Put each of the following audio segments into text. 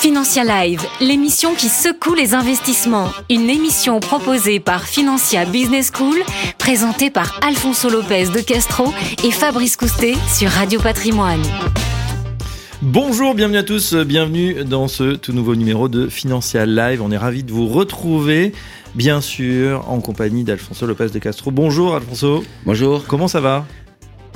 Financia Live, l'émission qui secoue les investissements. Une émission proposée par Financia Business School, présentée par Alfonso Lopez de Castro et Fabrice Coustet sur Radio Patrimoine. Bonjour, bienvenue à tous, bienvenue dans ce tout nouveau numéro de Financia Live. On est ravis de vous retrouver, bien sûr, en compagnie d'Alfonso Lopez de Castro. Bonjour Alfonso. Bonjour. Comment ça va?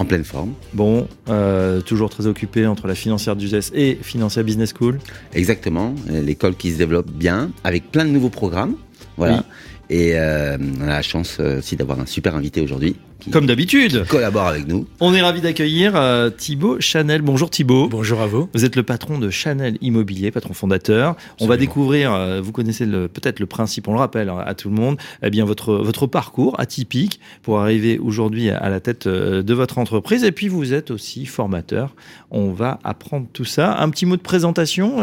En pleine forme. Bon, euh, toujours très occupé entre la financière d'USES et Financière Business School. Exactement, l'école qui se développe bien, avec plein de nouveaux programmes. Voilà. Et euh, on a la chance euh, aussi d'avoir un super invité aujourd'hui. Comme d'habitude. Collabore avec nous. On est ravi d'accueillir euh, Thibaut Chanel. Bonjour Thibaut. Bonjour à vous. Vous êtes le patron de Chanel Immobilier, patron fondateur. On va découvrir, euh, vous connaissez peut-être le principe, on le rappelle hein, à tout le monde, eh bien votre, votre parcours atypique pour arriver aujourd'hui à la tête euh, de votre entreprise. Et puis vous êtes aussi formateur. On va apprendre tout ça. Un petit mot de présentation,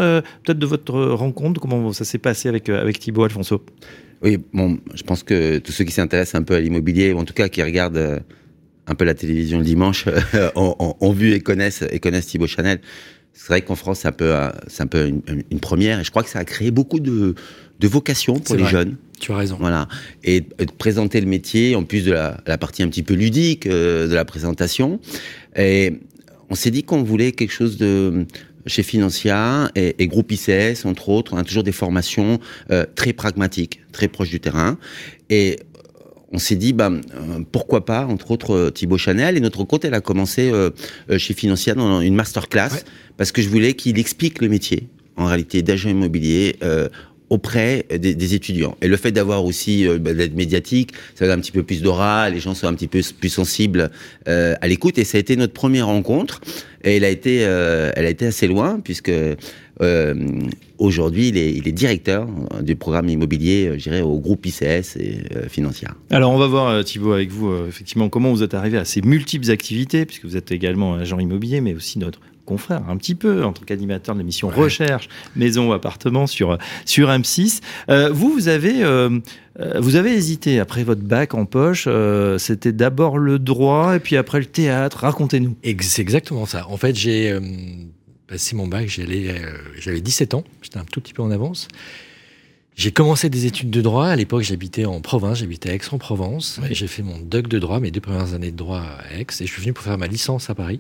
peut-être de votre rencontre, comment ça s'est passé avec, avec Thibaut Alfonso? Oui, bon, je pense que tous ceux qui s'intéressent un peu à l'immobilier, ou en tout cas qui regardent euh, un peu la télévision le dimanche, ont, vu et connaissent, et connaissent Thibaut Chanel. C'est vrai qu'en France, c'est un peu, euh, c'est un peu une, première, et je crois que ça a créé beaucoup de, de vocations pour les jeunes. Tu as raison. Voilà. Et, de présenter le métier, en plus de la, la partie un petit peu ludique euh, de la présentation. Et on s'est dit qu'on voulait quelque chose de chez Financia et, Groupe ICS, entre autres, on a toujours des formations euh, très pragmatiques, très proches du terrain. Et on s'est dit, bah, euh, pourquoi pas, entre autres, euh, Thibaut Chanel. Et notre côté, elle a commencé chez Financia dans une masterclass, parce que je voulais qu'il explique le métier, en réalité, d'agent immobilier auprès des, étudiants. Et le fait d'avoir aussi euh, bah, d'être médiatique, ça donne un petit peu plus d'aura, les gens sont un petit peu plus sensibles euh, à l'écoute. Et ça a été notre première rencontre. Et elle a été, euh, elle a été assez loin puisque aujourd'hui il est, il est, directeur du programme immobilier, je dirais, au groupe ICS et financier. Alors on va voir Thibault avec vous effectivement comment vous êtes arrivé à ces multiples activités puisque vous êtes également agent immobilier, mais aussi notre confrère un petit peu en tant qu'animateur de l'émission Recherche Maison ou Appartement sur, sur M6. Euh, vous, vous avez, euh, euh, vous avez hésité après votre bac en poche. C'était d'abord le droit et puis après le théâtre. Racontez-nous. C'est exactement ça. En fait, j'ai passé mon bac, j'avais 17 ans. J'étais un tout petit peu en avance. J'ai commencé des études de droit. À l'époque, j'habitais en province, j'habitais à Aix-en-Provence. J'ai fait mon doc de droit, mes deux premières années de droit à Aix, et je suis venu pour faire ma licence à Paris.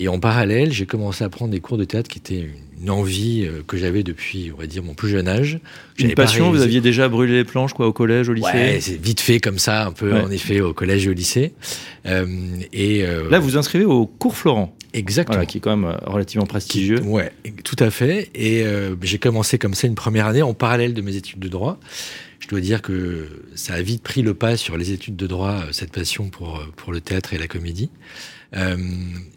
Et en parallèle, j'ai commencé à prendre des cours de théâtre qui étaient une envie euh, que j'avais depuis, on va dire, mon plus jeune âge. Une passion, vous aviez déjà brûlé les planches quoi, au collège, au lycée? Ouais, c'est vite fait comme ça, un peu en effet, au collège et au lycée. Euh, et euh, Là, vous inscrivez au cours Florent. Exactement. qui est quand même relativement prestigieux. Ouais, tout à fait. Et j'ai commencé comme ça une première année en parallèle de mes études de droit. Je dois dire que ça a vite pris le pas sur les études de droit, cette passion pour, pour le théâtre et la comédie. Euh,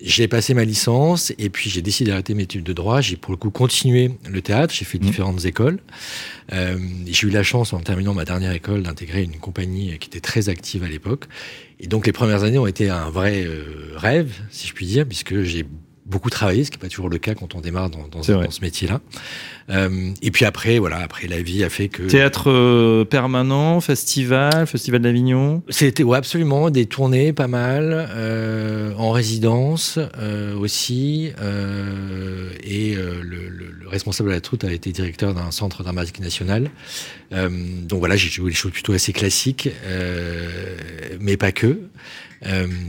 j'ai passé ma licence et puis j'ai décidé d'arrêter mes études de droit. J'ai pour le coup continué le théâtre. J'ai fait mmh. différentes écoles. Euh, j'ai eu la chance, en terminant ma dernière école, d'intégrer une compagnie qui était très active à l'époque. Et donc les premières années ont été un vrai euh, rêve, si je puis dire, puisque j'ai beaucoup travaillé, ce qui n'est pas toujours le cas quand on démarre dans, dans, ce métier-là. Euh, et puis après, voilà, après la vie a fait que théâtre euh, permanent, festival, festival d'Avignon. C'était ouais, absolument des tournées, pas mal, euh, en résidence aussi. Et le, le, le, responsable de la troute a été directeur d'un centre dramatique national. donc voilà, j'ai joué des choses plutôt assez classiques, mais pas que.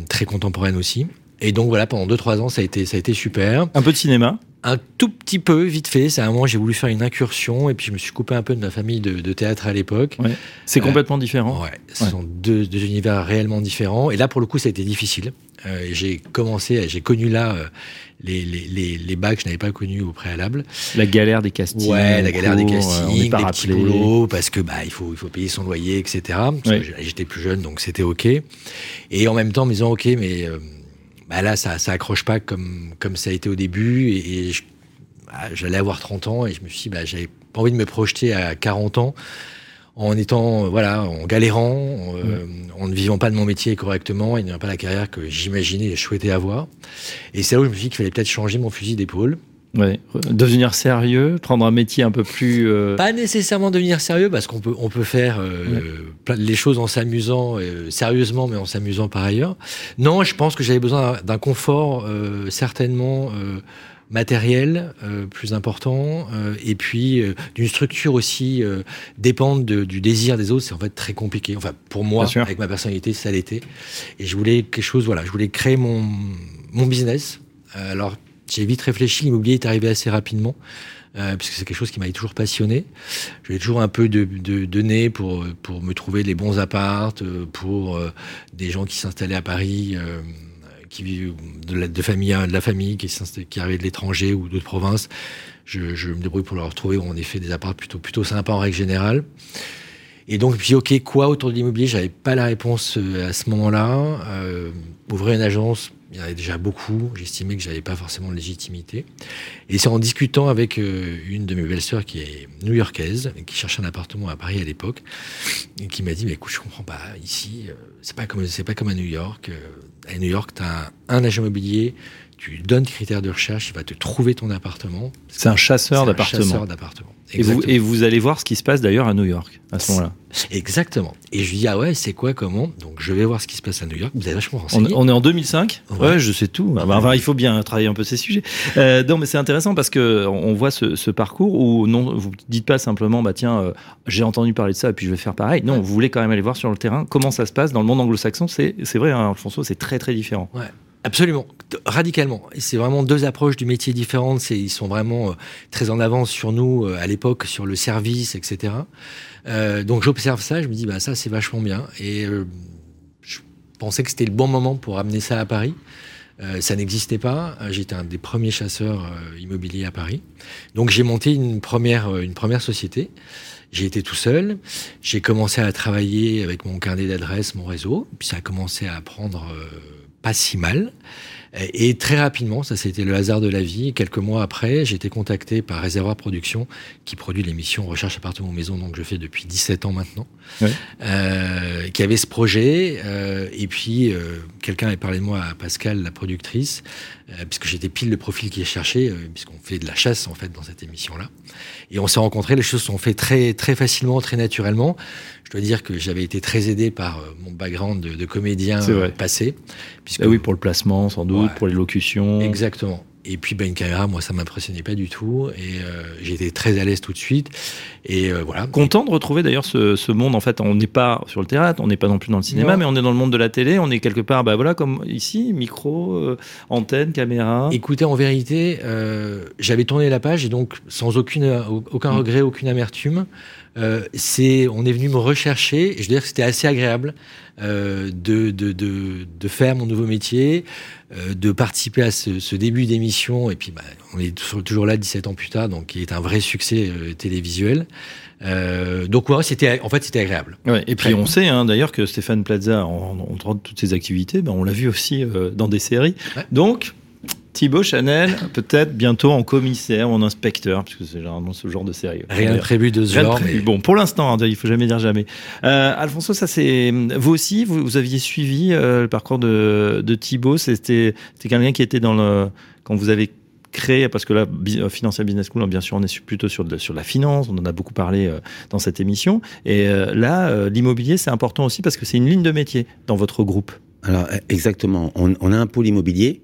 très contemporaines aussi. Et donc voilà, pendant 2-3 ans, ça a, été, ça a été super. Un peu de cinéma un tout petit peu, vite fait. C'est à un moment, j'ai voulu faire une incursion et puis je me suis coupé un peu de ma famille de, théâtre à l'époque. C'est euh, complètement différent. Ouais, ce sont deux, univers réellement différents. Et là, pour le coup, ça a été difficile. Euh, j'ai commencé, j'ai connu là euh, les, les, les, bacs que je n'avais pas connus au préalable. La galère des castings. Ouais, la galère des castings, des petits boulots, parce que bah, il, faut, il faut payer son loyer, etc. J'étais plus jeune, donc c'était OK. Et en même temps, me disant OK, mais bah là, ça, ça pas comme, comme ça a été au début. Et, bah, j'allais avoir 30 ans et je me suis dit, bah, j'avais pas envie de me projeter à 40 ans en étant, voilà, en galérant, euh, en ne vivant pas de mon métier correctement et n'ayant pas la carrière que j'imaginais et souhaitais avoir. Et c'est là où je me suis dit qu'il fallait peut-être changer mon fusil d'épaule. Ouais. Devenir sérieux, prendre un métier un peu plus. Euh, Pas nécessairement devenir sérieux, parce qu'on peut, on peut faire euh, les choses en s'amusant, euh, sérieusement, mais en s'amusant par ailleurs. Non, je pense que j'avais besoin d'un confort, certainement matériel plus important, et puis d'une structure aussi dépendre du désir des autres, c'est en fait très compliqué. Enfin, pour moi, avec ma personnalité, ça l'était. Et je voulais quelque chose, voilà, je voulais créer mon, mon business. alors, j'ai vite réfléchi, l'immobilier est arrivé assez rapidement. Euh, puisque c'est quelque chose qui m'avait toujours passionné. J'avais toujours un peu de, de, nez pour, pour me trouver les bons appartes, euh, pour euh, des gens qui s'installaient à Paris, qui vivent de la, de famille, de la famille qui, qui arrivaient de l'étranger ou d'autres provinces. Je, me débrouille pour leur trouver en effet des apparts plutôt, plutôt sympas en règle générale. Et donc, puis, ok, quoi autour de l'immobilier? J'avais pas la réponse à ce moment-là. ouvrir une agence, il y en avait déjà beaucoup. J'estimais que j'avais pas forcément de légitimité. Et c'est en discutant avec euh, une de mes belles-sœurs qui est new-yorkaise, qui cherchait un appartement à Paris à l'époque, et qui m'a dit, mais écoute, je comprends pas. Ici, euh, c'est pas comme, c'est pas comme à New York. Euh, à New York, tu as un, agent immobilier, tu donnes tes critères de recherche, il va te trouver ton appartement. C'est un chasseur d'appartements. Et vous, et vous, allez voir ce qui se passe d'ailleurs à New York à ce moment-là. Exactement. Et je lui dis ah ouais c'est quoi comment? Donc je vais voir ce qui se passe à New York. Vous avez vachement renseigné. On, est en 2005. Ouais. je sais tout. Enfin, il faut bien travailler un peu ces sujets. Euh, non mais c'est intéressant parce que on voit ce, parcours où non vous dites pas simplement bah tiens euh, j'ai entendu parler de ça et puis je vais faire pareil. Non vous voulez quand même aller voir sur le terrain comment ça se passe dans le monde anglo-saxon. C'est c'est vrai hein, Alfonso c'est très très différent. Ouais. Absolument, radicalement. C'est vraiment deux approches du métier différentes. Ils sont vraiment euh, très en avance sur nous euh, à l'époque, sur le service, etc. Euh, donc j'observe ça, je me dis, bah, ça c'est vachement bien. Et je pensais que c'était le bon moment pour amener ça à Paris. ça n'existait pas. J'étais un des premiers chasseurs immobiliers à Paris. Donc j'ai monté une première, une première société. J'ai été tout seul. J'ai commencé à travailler avec mon carnet d'adresses, mon réseau. Puis ça a commencé à prendre pas si mal. Et très rapidement, ça c'était le hasard de la vie. Quelques mois après, j'ai été contacté par Réservoir Production, qui produit l'émission Recherche appartement maison, donc je fais depuis 17 ans maintenant, euh, qui avait ce projet. Euh, et puis euh, quelqu'un avait parlé de moi à Pascal, la productrice, euh, puisque j'étais pile le profil qui est cherché, euh, puisqu'on fait de la chasse en fait dans cette émission-là. Et on s'est rencontrés, les choses sont faites très très facilement, très naturellement. Je dois dire que j'avais été très aidé par euh, mon background de, de comédien passé. Puisque... Ah oui, pour le placement sans doute, pour l'élocution. Exactement. Et puis une caméra, moi, ça m'impressionnait pas du tout. Et euh, été très à l'aise tout de suite. Et euh, voilà. Content de retrouver d'ailleurs ce, ce, monde. En fait, on n'est pas sur le théâtre, on n'est pas non plus dans le cinéma, mais on est dans le monde de la télé. On est quelque part, bah voilà, comme ici, micro, euh, antenne, caméra. Écoutez, en vérité, j'avais tourné la page et donc sans aucune, aucun mm. regret, aucune amertume. c'est, on est venu me rechercher. Et je veux dire que c'était assez agréable de, de, de, de, faire mon nouveau métier. Euh, de participer à ce, début d'émission. Et puis, bah, on est toujours là 17 ans plus tard, donc qui est un vrai succès euh, télévisuel. Euh, donc ouais, c'était en fait c'était agréable. Ouais, et puis on sait hein, d'ailleurs que Stéphane Plaza, en, en, toutes ses activités, ben, on l'a vu aussi dans des séries. Donc Thibaut Chanel, peut-être bientôt en commissaire ou en inspecteur, puisque c'est généralement ce genre de série. Rien de prévu de ce genre. Mais... Bon, pour l'instant, hein, il faut jamais dire jamais. Euh, Alfonso, ça c'est vous aussi, vous, aviez suivi euh, le parcours de, de Thibaut. C'était quelqu'un qui était dans le quand vous avez créé, parce que là, euh, Financial Business School, bien sûr, on est plutôt sur, de, sur la finance, on en a beaucoup parlé euh, dans cette émission. Et euh, là, l'immobilier, c'est important aussi parce que c'est une ligne de métier dans votre groupe. Alors, exactement. On, on a un pôle immobilier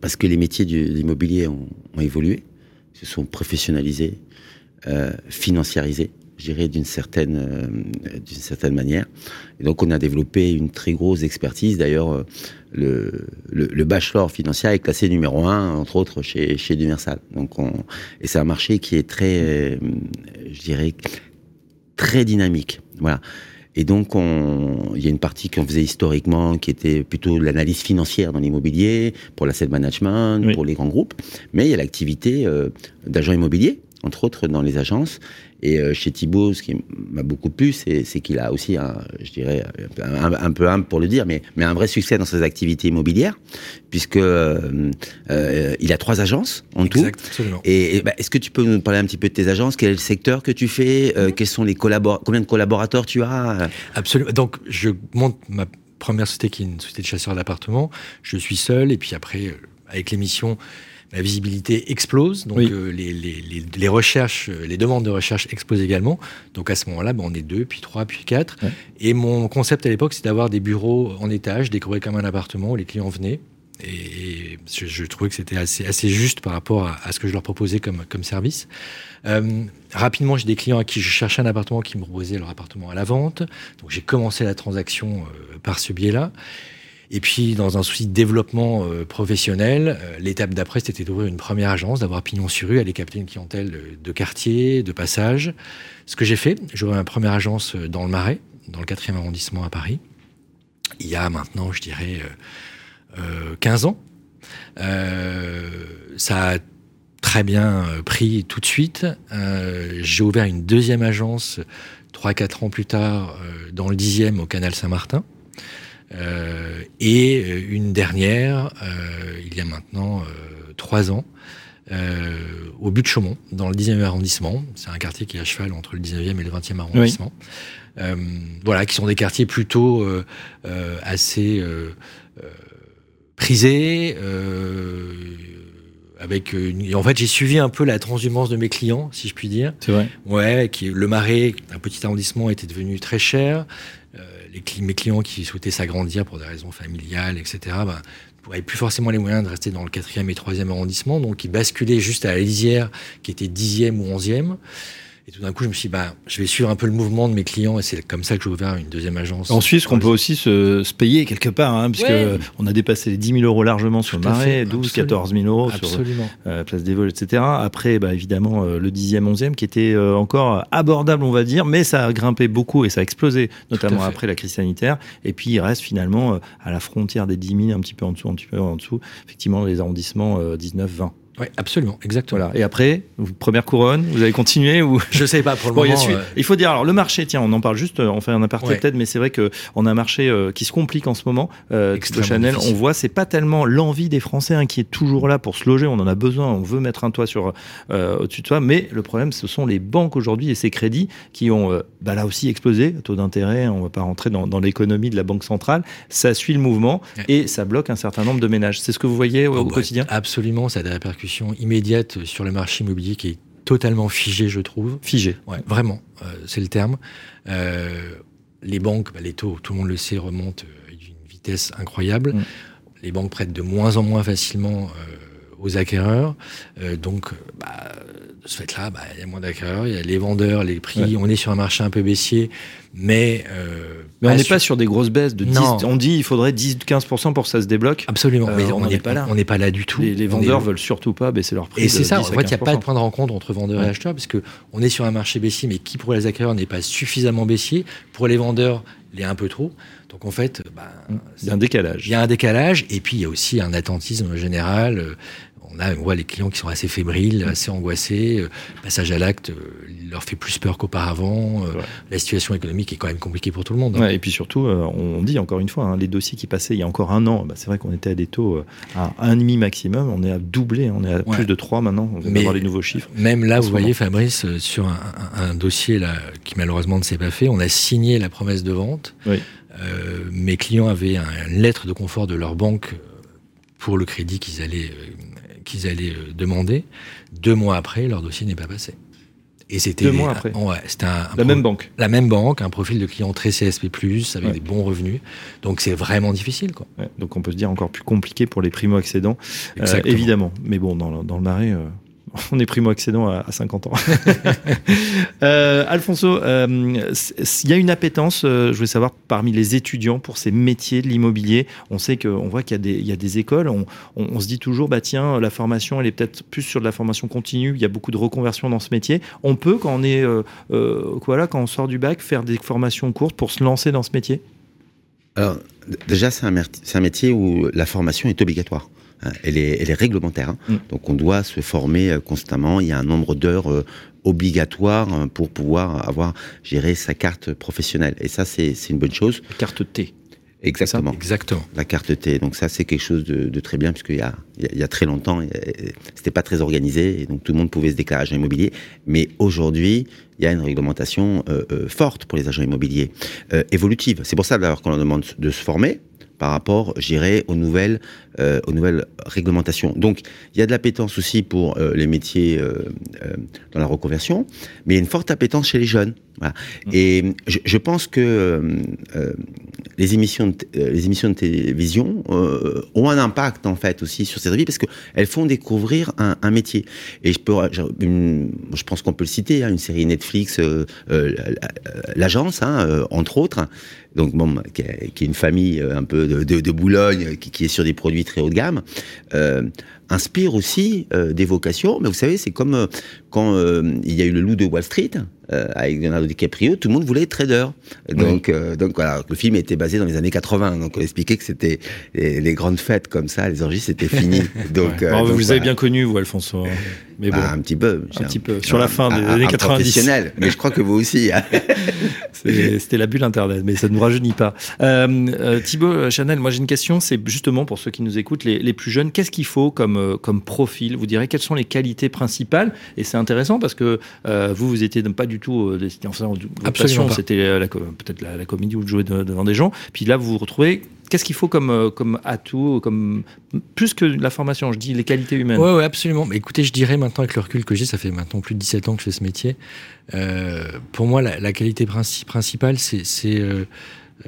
parce que les métiers de l'immobilier ont, évolué, se sont professionnalisés, euh, financiarisés, je dirais d'une certaine, euh, d'une certaine manière. Et donc on a développé une très grosse expertise. D'ailleurs, euh, le, le, bachelor financier est classé numéro un, entre autres, chez, chez Dumersal. Donc on, et c'est un marché qui est très, je dirais, très dynamique. Voilà. Et donc, on, il y a une partie qu'on faisait historiquement qui était plutôt l'analyse financière dans l'immobilier, pour l'asset management, pour les grands groupes. Mais il y a l'activité euh, d'agent immobilier, entre autres dans les agences. Et euh, chez Thibault, ce qui m'a beaucoup plu, c'est qu'il a aussi, un, je dirais, un, peu humble pour le dire, mais, mais un vrai succès dans ses activités immobilières, puisque euh, euh, il a trois agences en tout. Absolument. Et, bah, est-ce que tu peux nous parler un petit peu de tes agences? Quel est le secteur que tu fais? Quels sont les Combien de collaborateurs tu as? Absolument. Donc, je monte ma première société qui est une société de chasseurs d'appartements. Je suis seul, et puis après, avec l'émission la visibilité explose, donc les, les, les, recherches, les demandes de recherche explosent également. Donc à ce moment-là, ben, on est deux, puis trois, puis quatre. Et mon concept à l'époque, c'est d'avoir des bureaux en étage, décorés comme un appartement où les clients venaient. Et, je, trouvais que c'était assez, assez juste par rapport à, ce que je leur proposais comme, comme service. Euh, rapidement, j'ai des clients à qui je cherchais un appartement qui me proposaient leur appartement à la vente. Donc j'ai commencé la transaction euh, par ce biais-là. Et puis, dans un souci de développement euh, professionnel, l'étape d'après, c'était d'ouvrir une première agence, d'avoir pignon sur rue, aller capter une clientèle de, quartier, de passage. Ce que j'ai fait, j'ai ouvert ma première agence dans le Marais, dans le 4e arrondissement à Paris. Il y a maintenant, je dirais, 15 ans. ça a très bien euh, pris tout de suite. Euh, j'ai ouvert une deuxième agence 3-4 ans plus tard euh, dans le 10e au canal Saint-Martin. Et une dernière, il y a maintenant 3 ans, au but de Chaumont, dans le 10e arrondissement. C'est un quartier qui est à cheval entre le 19e et le 20e arrondissement. voilà, qui sont des quartiers plutôt assez prisés avec euh, en fait j'ai suivi un peu la transhumance de mes clients si je puis dire c'est vrai ouais qui le marais un petit arrondissement était devenu très cher euh, les mes clients qui souhaitaient s'agrandir pour des raisons familiales etc ben, n'avaient plus forcément les moyens de rester dans le quatrième et troisième arrondissement. Donc ils basculaient juste à la lisière qui était dixième ou onzième et tout d'un coup, je me suis dit, bah, je vais suivre un peu le mouvement de mes clients et c'est comme ça que j'ai ouvert une deuxième agence. En Suisse, qu'on peut aussi se, se, payer quelque part, hein, puisque on a dépassé les 10 000 euros largement sur le marais, 12, 14 000 euros sur euh, Place des Vols, etc. Après, bah, évidemment, euh, le 10e, 11e qui était euh, encore abordable, on va dire, mais ça a grimpé beaucoup et ça a explosé, notamment après la crise sanitaire. Et puis, il reste finalement euh, à la frontière des 10 000, un petit peu en dessous, un petit peu en dessous, effectivement, les arrondissements 19, 20. Oui, absolument, exactement. Et après, première couronne, vous avez continué ou Je sais pas pour le moment. Il, euh, il, faut dire alors le marché, tiens, on en parle juste, on fait un aparté peut-être, mais c'est vrai que on a un marché euh, qui se complique en ce moment. Euh, Chanel, on voit, c'est pas tellement l'envie des Français hein, qui est toujours là pour se loger. On en a besoin, on veut mettre un toit sur euh, au-dessus de soi, mais le problème, ce sont les banques aujourd'hui et ces crédits qui ont, euh, bah, là aussi explosé. Taux d'intérêt, on va pas rentrer dans, dans l'économie de la banque centrale. Ça suit le mouvement et ça bloque un certain nombre de ménages. C'est ce que vous voyez au, oh, quotidien? Absolument, ça a des répercussions immédiates sur le marché immobilier qui est totalement figé, je trouve. Figé. Ouais, vraiment, euh, c'est le terme. Euh, les banques, bah, les taux, tout le monde le sait, remontent à une vitesse incroyable. Mm. Les banques prêtent de moins en moins facilement euh, aux acquéreurs. donc, bah, de ce fait-là, bah, il y a moins d'acquéreurs, il y a les vendeurs, les prix. On est sur un marché un peu baissier, mais. Euh, mais on n'est pas sur des grosses baisses de 10. On dit il faudrait 10-15% pour que ça se débloque. Absolument, euh, mais on n'est pas là. On n'est pas là du tout. Les, vendeurs veulent surtout pas baisser leur prix. Et c'est ça, en fait, il n'y a pas de point de rencontre entre vendeurs et acheteurs, parce on est sur un marché baissier, mais qui pour les acquéreurs n'est pas suffisamment baissier? Pour les vendeurs, il est un peu trop. Donc en fait, bah, il y a un décalage. Il y a un décalage, et puis il y a aussi un attentisme général. On, voit les clients qui sont assez fébriles, assez angoissés. Le euh, passage à l'acte euh, leur fait plus peur qu'auparavant. Euh, la situation économique est quand même compliquée pour tout le monde. Hein. et puis surtout, on dit encore une fois, hein, les dossiers qui passaient il y a encore un an, bah, c'est vrai qu'on était à des taux à 1,5 maximum. On est à doubler, on est à plus de 3 maintenant. On va voir les nouveaux chiffres. Même là, vous voyez, Fabrice, sur un, dossier là, qui malheureusement ne s'est pas fait, on a signé la promesse de vente. mes clients avaient une lettre de confort de leur banque pour le crédit qu'ils allaient qu'ils allaient euh, demander. Deux mois après, leur dossier n'est pas passé. Et c'était deux mois après. Ouais, c'était un, la même banque. La même banque, un profil de client très CSP+ avec des bons revenus. Donc c'est vraiment difficile, quoi. donc on peut se dire encore plus compliqué pour les primo accédants, euh, évidemment. Mais bon, dans, dans le marais. Euh, on est primo-accédant à, 50 ans. euh, Alfonso, euh, il y a une appétence, euh, je voulais savoir, parmi les étudiants pour ces métiers de l'immobilier? On sait qu'on voit qu'il y, a des écoles. On, se dit toujours, bah tiens, la formation, elle est peut-être plus sur de la formation continue. Il y a beaucoup de reconversion dans ce métier. On peut, quand on est, euh, voilà, quand on sort du bac, faire des formations courtes pour se lancer dans ce métier? Alors, déjà, c'est un métier où la formation est obligatoire. Hein, elle est, elle est réglementaire. Hein. Mm. Donc on doit se former euh, constamment. Il y a un nombre d'heures euh, obligatoires hein, pour pouvoir avoir géré sa carte professionnelle. Et ça, c'est une bonne chose. Carte T. Exactement. Exactement. La carte T. Donc ça, c'est quelque chose de, de très bien, puisqu'il y a, il y a très longtemps, c'était pas très organisé, et donc tout le monde pouvait se déclarer agent immobilier. Mais aujourd'hui, il y a une réglementation euh, forte pour les agents immobiliers, euh, évolutive. C'est pour ça d'ailleurs qu'on leur demande de se former, par rapport, j'irais, aux nouvelles, euh, aux nouvelles réglementations. Donc, il y a de l'appétence aussi pour euh, les métiers euh, dans la reconversion, mais il y a une forte appétence chez les jeunes. Voilà. Mmh. Et je, je pense que euh, euh, les émissions, de, euh, les émissions de télévision euh, ont un impact en fait aussi sur cette vie parce que elles font découvrir un, un métier. Et je peux, je, une- je pense qu'on peut le citer, hein, une série Netflix, euh, euh, l'agence, hein, euh, entre autres. Donc bon, qui est, qui est une famille euh, un peu de, de, de Boulogne, qui, qui est sur des produits très haut de gamme. Inspire aussi euh, des vocations. Mais vous savez, c'est comme euh, quand euh, il y a eu le loup de Wall Street euh, avec Leonardo DiCaprio, tout le monde voulait être trader. Donc, euh, donc voilà, le film était basé dans les années 80. Donc on expliquait que c'était les, les grandes fêtes comme ça, les orgies, c'était fini. Donc, Ouais. euh, Bon, donc, vous avez bien connu, vous, Alfonso. Mais bon, Bah, un petit peu. un petit peu. Sur la fin des années 90. Professionnel, mais je crois que vous aussi. hein. c'était la bulle Internet, mais ça ne nous rajeunit pas. Euh, euh, Thibaut Chanel, moi j'ai une question, c'est justement pour ceux qui nous écoutent, les, les plus jeunes, qu'est-ce qu'il faut comme, euh, comme profil? Vous direz quelles sont les qualités principales? Et c'est intéressant parce que euh, vous, vous étiez pas du tout euh, enfin, votre Absolument c'était euh, peut-être la, la comédie ou de jouer de- devant des gens. Puis là, vous vous retrouvez. Qu'est-ce qu'il faut comme, euh, comme atout, comme plus que la formation, je dis les qualités humaines. Ouais, ouais, absolument. Mais écoutez, je dirais maintenant avec le recul que j'ai, ça fait maintenant plus de 17 ans que je fais ce métier. Euh, pour moi, la, qualité princi- principale, c'est,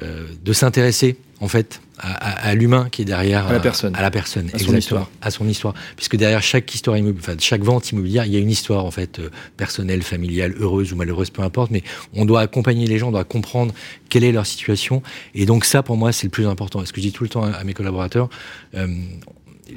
euh, de s'intéresser en fait à, à- à l'humain qui est derrière À la personne. à la personne, À son histoire. à son histoire. Puisque derrière chaque histoire immobilière, enfin chaque vente immobilière, il y a une histoire en fait euh, personnelle, familiale, heureuse ou malheureuse, peu importe. Mais on doit accompagner les gens, on doit comprendre quelle est leur situation. Et donc ça, pour moi, c'est le plus important. Ce que je dis tout le temps à, mes collaborateurs, euh,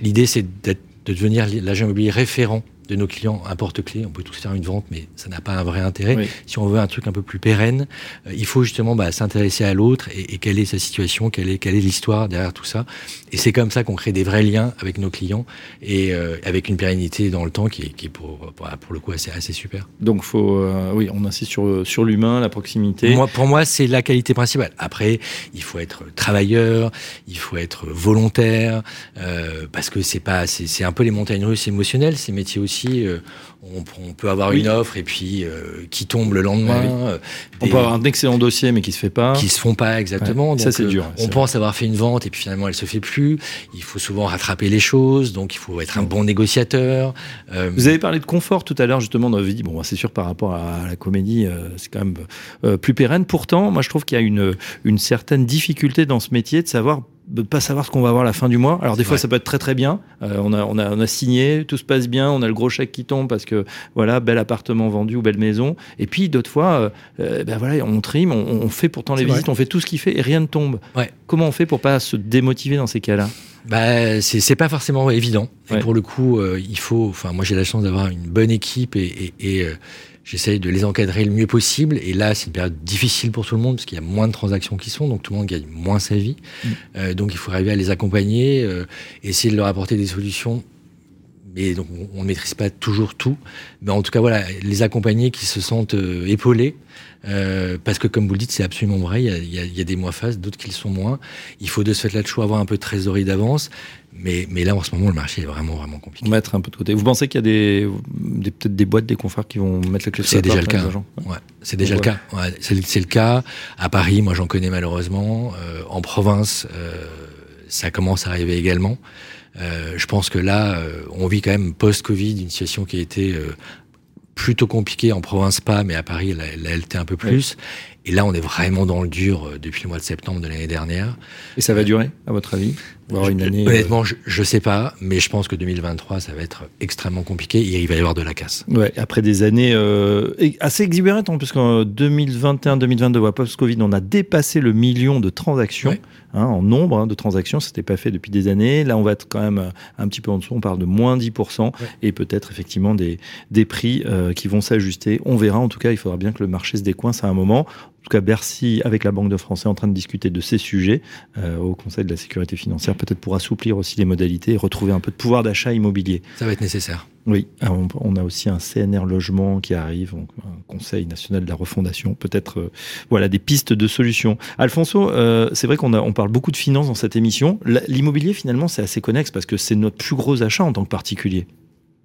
l'idée c'est de devenir l'agent immobilier référent de nos clients à porte-clés. On peut tous faire une vente, mais ça n'a pas un vrai intérêt. Oui. Si on veut un truc un peu plus pérenne, euh, il faut justement bah, s'intéresser à l'autre et, et quelle est sa situation, quelle est, quelle est l'histoire derrière tout ça. Et c'est comme ça qu'on crée des vrais liens avec nos clients et euh, avec une pérennité dans le temps qui est, qui est pour, pour, pour le coup assez, assez super. Donc, faut, euh, oui, on insiste sur, sur l'humain, la proximité. Moi, pour moi, c'est la qualité principale. Après, il faut être travailleur, il faut être volontaire, euh, parce que c'est pas, c'est c'est un peu les montagnes russes émotionnelles. Ces métiers aussi, euh, on, on peut avoir Oui. une offre et puis euh, qui tombe le lendemain. Euh, on peut avoir un excellent dossier, mais qui se fait pas. qui se font pas exactement. Ouais, ça, c'est euh, dur, On pense avoir fait une vente et puis finalement elle se fait plus. Il faut souvent rattraper les choses, donc il faut être un bon négociateur. Euh, Vous avez parlé de confort tout à l'heure, justement, dans vie. Bon, c'est sûr, par rapport à la comédie, euh, c'est quand même euh, plus pérenne. Pourtant, moi, je trouve qu'il y a une, une certaine difficulté dans ce métier de savoir de pas savoir ce qu'on va avoir à la fin du mois. Alors des fois Ouais. ça peut être très très bien. Euh, on, a, on, a, on a signé, tout se passe bien, on a le gros chèque qui tombe parce que voilà bel appartement vendu ou belle maison. Et puis d'autres fois, euh, euh, ben voilà, on trime, on, on fait pourtant les vrai. visites, on fait tout ce qu'il fait et rien ne tombe. Ouais. Comment on fait pour pas se démotiver dans ces cas-là? Bah, c'est c'est pas forcément évident. Ouais. Et pour le coup, euh, il faut. Enfin, moi, j'ai la chance d'avoir une bonne équipe et, et, et, j'essaye de les encadrer le mieux possible. Et là, c'est une période difficile pour tout le monde parce qu'il y a moins de transactions qui sont, donc tout le monde gagne moins sa vie. Mm. Euh, donc, il faut arriver à les accompagner, euh, essayer de leur apporter des solutions. Mais donc, on- ne maîtrise pas toujours tout. Mais en tout cas, voilà, les accompagner qui se sentent euh, épaulés. Euh, parce que, comme vous le dites, c'est absolument vrai. Il y a, il y a- il y a des mois phases, d'autres qui le sont moins. Il faut de ce fait-là toujours avoir un peu de trésorerie d'avance. Mais, mais là, en ce moment, le marché est vraiment, vraiment compliqué. Mettre un peu de côté. Vous pensez qu'il y a des, des peut-être des boîtes, des confrères qui vont mettre la clé sur C'est la déjà porte, le hein, cas. les agents Ouais, c'est déjà le cas. Ouais, c'est c'est le cas. À Paris, moi, j'en connais malheureusement. Euh, en province, ça commence à arriver également. Euh, je pense que là, euh, on vit quand même post-Covid une situation qui a été euh, plutôt compliquée en province pas, mais à Paris, elle, elle a été un peu plus. Et là, on est vraiment dans le dur euh, depuis le mois de septembre de l'année dernière. Et ça va durer, à votre avis? Une année. euh, Honnêtement, je, je sais pas, mais je pense que 2023, ça va être extrêmement compliqué et il va y avoir de la casse. Ouais, après des années euh, assez exubérantes, hein, puisqu'en 2021-2022, ouais, post-Covid, on a dépassé le million de transactions. Ouais. hein, en nombre hein, de transactions, c'était pas fait depuis des années. Là, on va être quand même euh, un petit peu en dessous. On parle de moins 10% et peut-être effectivement des, des prix euh, qui vont s'ajuster. On verra. En tout cas, il faudra bien que le marché se décoince à un moment. En tout cas, Bercy, avec la Banque de France, est en train de discuter de ces sujets euh, au Conseil de la sécurité financière, peut-être pour assouplir aussi les modalités et retrouver un peu de pouvoir d'achat immobilier. Ça va être nécessaire. Oui, ah, on, a aussi un CNR logement qui arrive, donc un Conseil national de la refondation. Peut-être, euh, voilà, des pistes de solutions. Alfonso, euh, c'est vrai qu'on a- on parle beaucoup de finances dans cette émission. L'immobilier, finalement, c'est assez connexe parce que c'est notre plus gros achat en tant que particulier.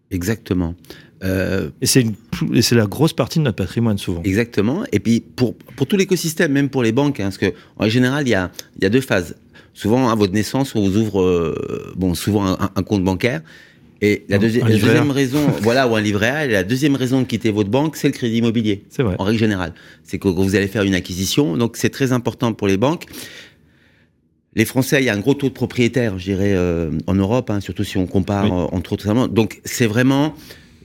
Exactement. Euh, Et c'est la grosse partie de notre patrimoine souvent. Exactement. Et puis pour, pour tout l'écosystème, même pour les banques, hein, parce que en général, il y a, il y a deux phases. souvent à votre naissance, on vous ouvre bon souvent un, compte bancaire. Et la, deuxième raison, voilà, ou un livret A, et la deuxième raison de quitter votre banque, c'est le crédit immobilier. C'est vrai. En règle générale. C'est que vous allez faire une acquisition, donc c'est très important pour les banques. Les Français, il y a un gros taux de propriétaires, je dirais, euh, en Europe, hein, surtout si on compare euh, entre autres. Donc, c'est vraiment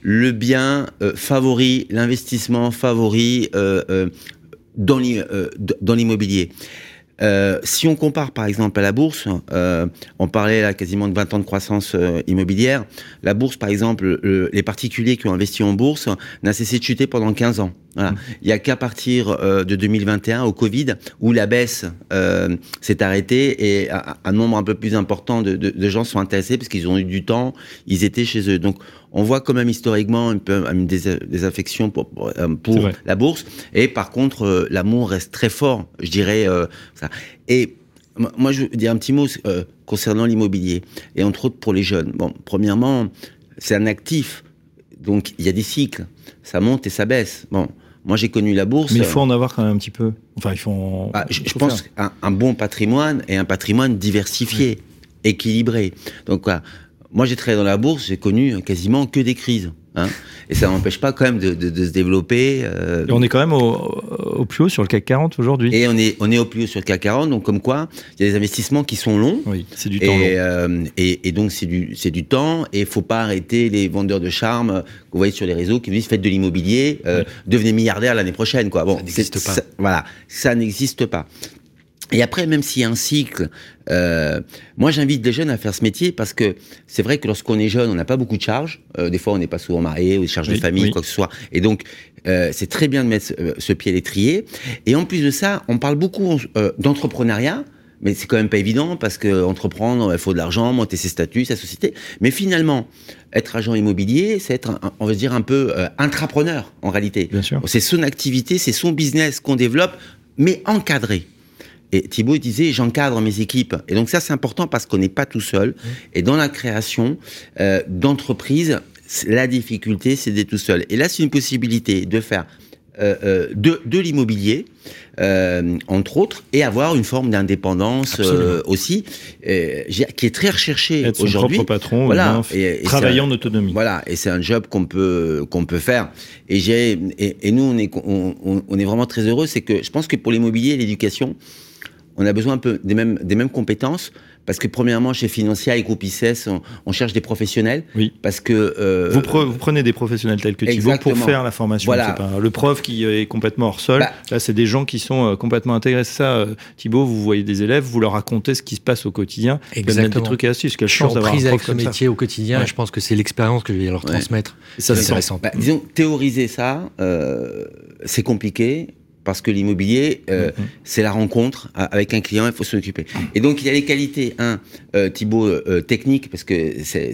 le bien euh, favori, l'investissement favori dans l'immobilier. Euh, si on compare par exemple à la bourse, euh, on parlait là quasiment de 20 ans de croissance euh, immobilière. La bourse, par exemple, les particuliers qui ont investi en bourse n'a cessé de chuter pendant 15 ans. Voilà. Mmh. Il y a qu'à partir de 2021 au Covid où la baisse s'est arrêtée et un, nombre un peu plus important de, de, de gens sont intéressés parce qu'ils ont eu du temps, ils étaient chez eux. Donc on voit quand même historiquement un peu une désaffection pour, pour, pour la bourse. Et par contre, l'amour reste très fort, je dirais. ça. Et moi, je veux dire un petit mot euh, concernant l'immobilier, et entre autres pour les jeunes. Bon, premièrement, c'est un actif, donc il y a des cycles, ça monte et ça baisse. Bon, moi j'ai connu la bourse. Mais il faut en avoir quand même un petit peu. Enfin, il faut. Bah, je, pense qu'un un bon patrimoine et un patrimoine diversifié, équilibré. Donc, quoi, moi j'ai travaillé dans la bourse, j'ai connu quasiment que des crises. Hein et ça n'empêche pas quand même de, de, de se développer. Euh... Et on est quand même au, au, plus haut sur le CAC 40 aujourd'hui. Et on est, on est au plus haut sur le CAC 40, donc comme quoi, il y a des investissements qui sont longs. Oui, c'est du temps et, euh, et, et, donc c'est du, c'est du temps, et il faut pas arrêter les vendeurs de charme que vous voyez sur les réseaux qui nous disent faites de l'immobilier, euh, oui. devenez milliardaire l'année prochaine, quoi. Bon, ça n'existe pas. Ça, voilà, ça n'existe pas. Et après, même s'il y a un cycle, euh, moi j'invite les jeunes à faire ce métier parce que c'est vrai que lorsqu'on est jeune, on n'a pas beaucoup de charges. Euh, des fois, on n'est pas souvent marié ou des charges oui, de famille, oui. quoi que ce soit. Et donc, euh, c'est très bien de mettre ce, euh, ce pied à l'étrier. Et en plus de ça, on parle beaucoup euh, d'entrepreneuriat. Mais c'est quand même pas évident parce que entreprendre, il faut de l'argent, monter ses statuts, sa société. Mais finalement, être agent immobilier, c'est être, un, on va dire, un peu euh, intrapreneur en réalité. C'est son activité, c'est son business qu'on développe, mais encadré. Et Thibaut disait, j'encadre mes équipes. Et donc ça, c'est important parce qu'on n'est pas tout seul. Mmh. Et dans la création euh, d'entreprises, la difficulté, c'est d'être tout seul. Et là, c'est une possibilité de faire euh, euh, de, de l'immobilier, euh, entre autres, et avoir une forme d'indépendance euh, aussi, qui est très recherchée aujourd'hui. Être son propre patron, voilà, et, et travailler en autonomie. Voilà, et c'est un job qu'on peut qu'on peut faire. Et j'ai et, et, nous on est on, on, est vraiment très heureux, c'est que je pense que pour l'immobilier, l'éducation, on a besoin un peu des mêmes des mêmes compétences parce que premièrement, chez Financia et Groupe ICS, on, on, cherche des professionnels. Oui. Parce que euh, vous, pre vous, prenez des professionnels tels que Thibault pour faire la formation. Voilà. Pas le prof qui est complètement hors sol. Bah, Là, c'est des gens qui sont euh, complètement intégrés. C'est ça, euh, Thibault. Vous voyez des élèves, vous leur racontez ce qui se passe au quotidien. Exactement. Des trucs et astuces. Quelle chance d'avoir un prof avec ce métier ça. au quotidien. Ouais. je pense que c'est l'expérience que je vais leur transmettre. Ouais. Ça, c'est intéressant. Bah, disons, théoriser ça, euh, c'est compliqué parce que l'immobilier, euh, mmh. c'est la rencontre avec un client, il faut s'en occuper. Et donc, il y a les qualités, un, euh, Thibault, euh, technique, parce que c'est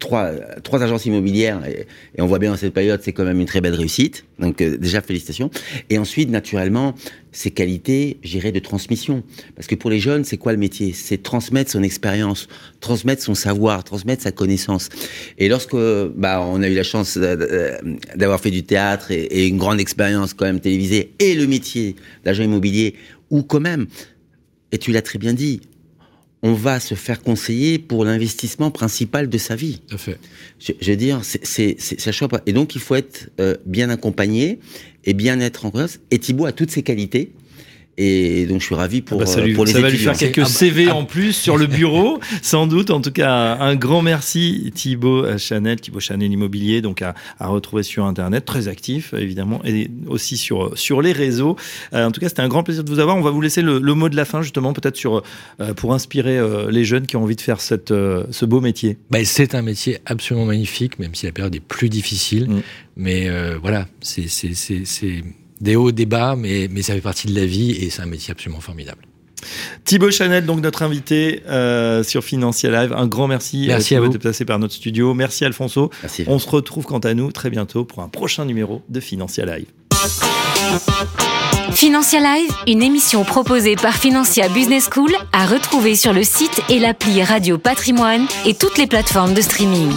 trois, trois agences immobilières, et, et, on voit bien dans cette période, c'est quand même une très belle réussite. Donc, euh, déjà, félicitations. Et ensuite, naturellement, ses qualités, j'irais, de transmission. Parce que pour les jeunes, c'est quoi le métier? C'est transmettre son expérience, transmettre son savoir, transmettre sa connaissance. Et lorsque bah, on a eu la chance d'avoir fait du théâtre et, et une grande expérience quand même télévisée, et le métier d'agent immobilier, où quand même, et tu l'as très bien dit, on va se faire conseiller pour l'investissement principal de sa vie. Tout à fait. Je, je veux dire, c'est ça choix pas. Et donc, il faut être euh, bien accompagné et bien être en place. Et Thibaut a toutes ses qualités. Et donc je suis ravi pour, ah bah ça lui, pour les ça étudiants. va lui faire quelques CV en plus sur le bureau, sans doute. En tout cas, un grand merci Thibaut Chanel, Thibaut Chanel Immobilier, donc à, à, retrouver sur Internet, très actif évidemment, et aussi sur, sur les réseaux. Euh, en tout cas, c'était un grand plaisir de vous avoir. On va vous laisser le, le mot de la fin justement, peut-être sur euh, pour inspirer euh, les jeunes qui ont envie de faire cette, euh, ce beau métier. Bah, c'est un métier absolument magnifique, même si la période est plus difficile. Mm. Mais euh, voilà, c'est des hauts, des bas, mais, mais ça fait partie de la vie et c'est un métier absolument formidable. Thibaut Chanel, donc notre invité euh, sur Financial Live. Un grand merci, merci euh, à vous d'être passé par notre studio. Merci Alfonso. Merci. On se retrouve quant à nous très bientôt pour un prochain numéro de Financial Live. Financia Live, une émission proposée par Financia Business School à retrouver sur le site et l'appli Radio Patrimoine et toutes les plateformes de streaming.